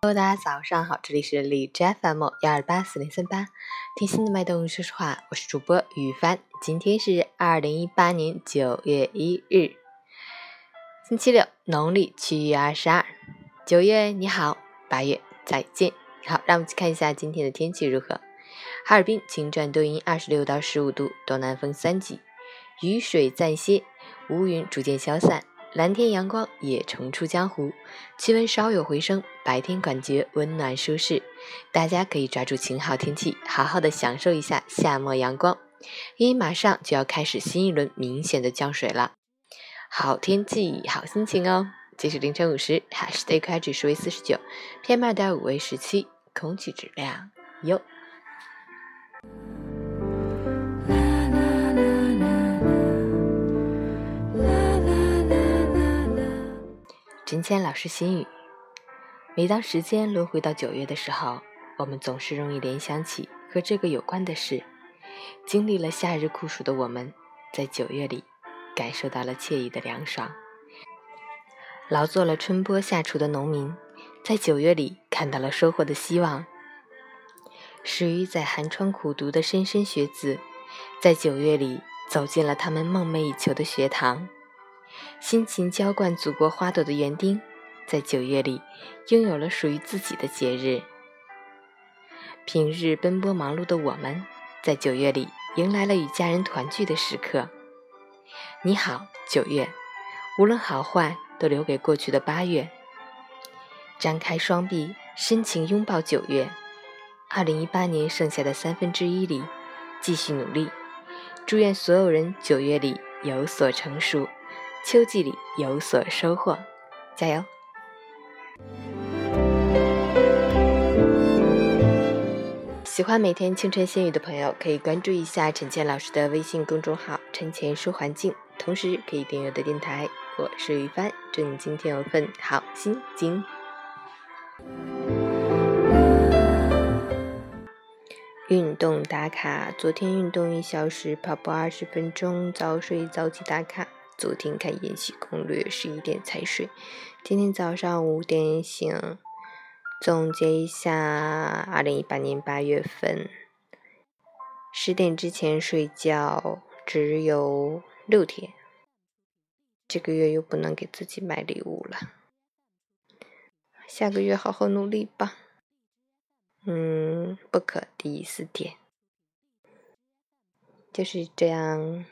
Hello，大家早上好，这里是荔枝 FM 幺二八四零三八，听心的脉动说实话，我是主播雨帆。今天是二零一八年九月一日，星期六，农历七月二十二。九月你好，八月再见。好，让我们去看一下今天的天气如何。哈尔滨晴转多云，二十六到十五度，东南风三级，雨水暂歇，乌云逐渐消散。蓝天阳光也重出江湖，气温稍有回升，白天感觉温暖舒适。大家可以抓住晴好天气，好好的享受一下夏末阳光，因为马上就要开始新一轮明显的降水了。好天气，好心情哦！截止凌晨五时，海市的 AQI 指数为四十九，PM 二点五为十七，空气质量优。陈谦老师心语：每当时间轮回到九月的时候，我们总是容易联想起和这个有关的事。经历了夏日酷暑的我们，在九月里感受到了惬意的凉爽；劳作了春播夏锄的农民，在九月里看到了收获的希望；始于在寒窗苦读的莘莘学子，在九月里走进了他们梦寐以求的学堂。辛勤浇灌祖国花朵的园丁，在九月里拥有了属于自己的节日。平日奔波忙碌的我们，在九月里迎来了与家人团聚的时刻。你好，九月，无论好坏，都留给过去的八月。张开双臂，深情拥抱九月。二零一八年剩下的三分之一里，继续努力。祝愿所有人九月里有所成熟。秋季里有所收获，加油！喜欢每天清晨心语的朋友，可以关注一下陈倩老师的微信公众号“陈倩说环境”，同时可以订阅我的电台。我是于帆，祝你今天有份好心情。运动打卡：昨天运动一小时，跑步二十分钟，早睡早起打卡。昨天看《延禧攻略》，十一点才睡。今天早上五点醒。总结一下，二零一八年八月份，十点之前睡觉只有六天。这个月又不能给自己买礼物了，下个月好好努力吧。嗯，不可第四点，就是这样。